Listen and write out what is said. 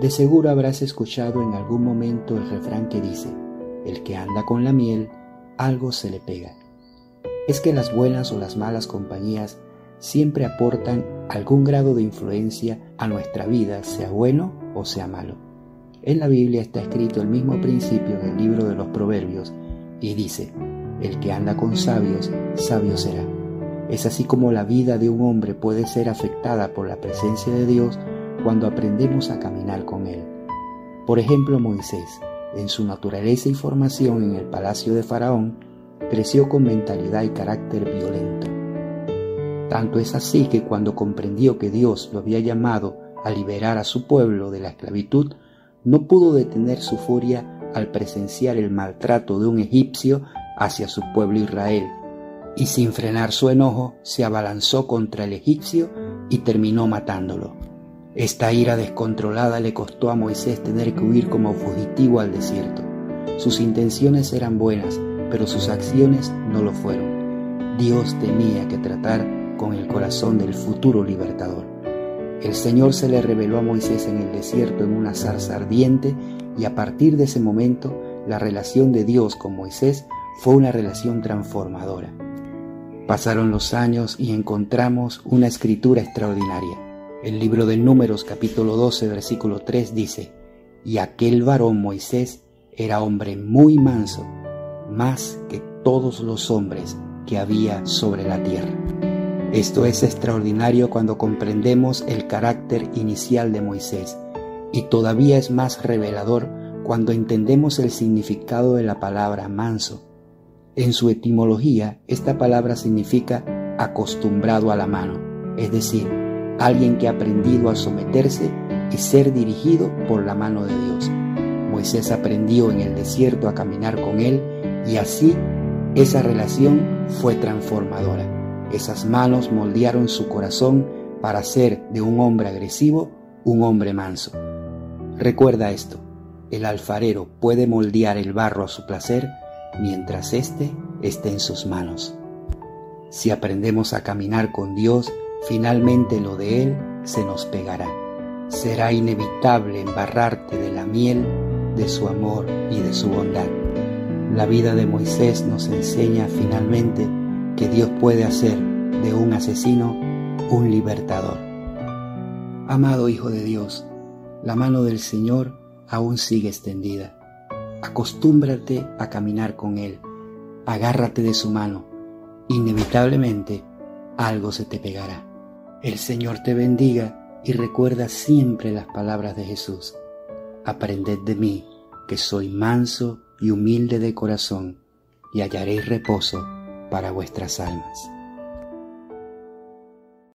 De seguro habrás escuchado en algún momento el refrán que dice, el que anda con la miel, algo se le pega. Es que las buenas o las malas compañías siempre aportan algún grado de influencia a nuestra vida, sea bueno o sea malo. En la Biblia está escrito el mismo principio en el libro de los Proverbios y dice, el que anda con sabios, sabio será. Es así como la vida de un hombre puede ser afectada por la presencia de Dios cuando aprendemos a caminar con Él. Por ejemplo, Moisés, en su naturaleza y formación en el palacio de Faraón, creció con mentalidad y carácter violento. Tanto es así que cuando comprendió que Dios lo había llamado a liberar a su pueblo de la esclavitud, no pudo detener su furia al presenciar el maltrato de un egipcio hacia su pueblo Israel, y sin frenar su enojo se abalanzó contra el egipcio y terminó matándolo. Esta ira descontrolada le costó a Moisés tener que huir como fugitivo al desierto. Sus intenciones eran buenas, pero sus acciones no lo fueron. Dios tenía que tratar con el corazón del futuro libertador. El Señor se le reveló a Moisés en el desierto en una zarza ardiente y a partir de ese momento la relación de Dios con Moisés fue una relación transformadora. Pasaron los años y encontramos una escritura extraordinaria. El libro de Números capítulo 12 versículo 3 dice, Y aquel varón Moisés era hombre muy manso, más que todos los hombres que había sobre la tierra. Esto es extraordinario cuando comprendemos el carácter inicial de Moisés y todavía es más revelador cuando entendemos el significado de la palabra manso. En su etimología, esta palabra significa acostumbrado a la mano, es decir, alguien que ha aprendido a someterse y ser dirigido por la mano de Dios. Moisés aprendió en el desierto a caminar con Él y así esa relación fue transformadora. Esas manos moldearon su corazón para ser de un hombre agresivo un hombre manso. Recuerda esto, el alfarero puede moldear el barro a su placer mientras éste esté en sus manos. Si aprendemos a caminar con Dios, finalmente lo de Él se nos pegará. Será inevitable embarrarte de la miel de su amor y de su bondad. La vida de Moisés nos enseña finalmente que Dios puede hacer de un asesino un libertador. Amado Hijo de Dios, la mano del Señor aún sigue extendida. Acostúmbrate a caminar con Él, agárrate de su mano, inevitablemente algo se te pegará. El Señor te bendiga y recuerda siempre las palabras de Jesús. Aprended de mí, que soy manso y humilde de corazón, y hallaréis reposo para vuestras almas.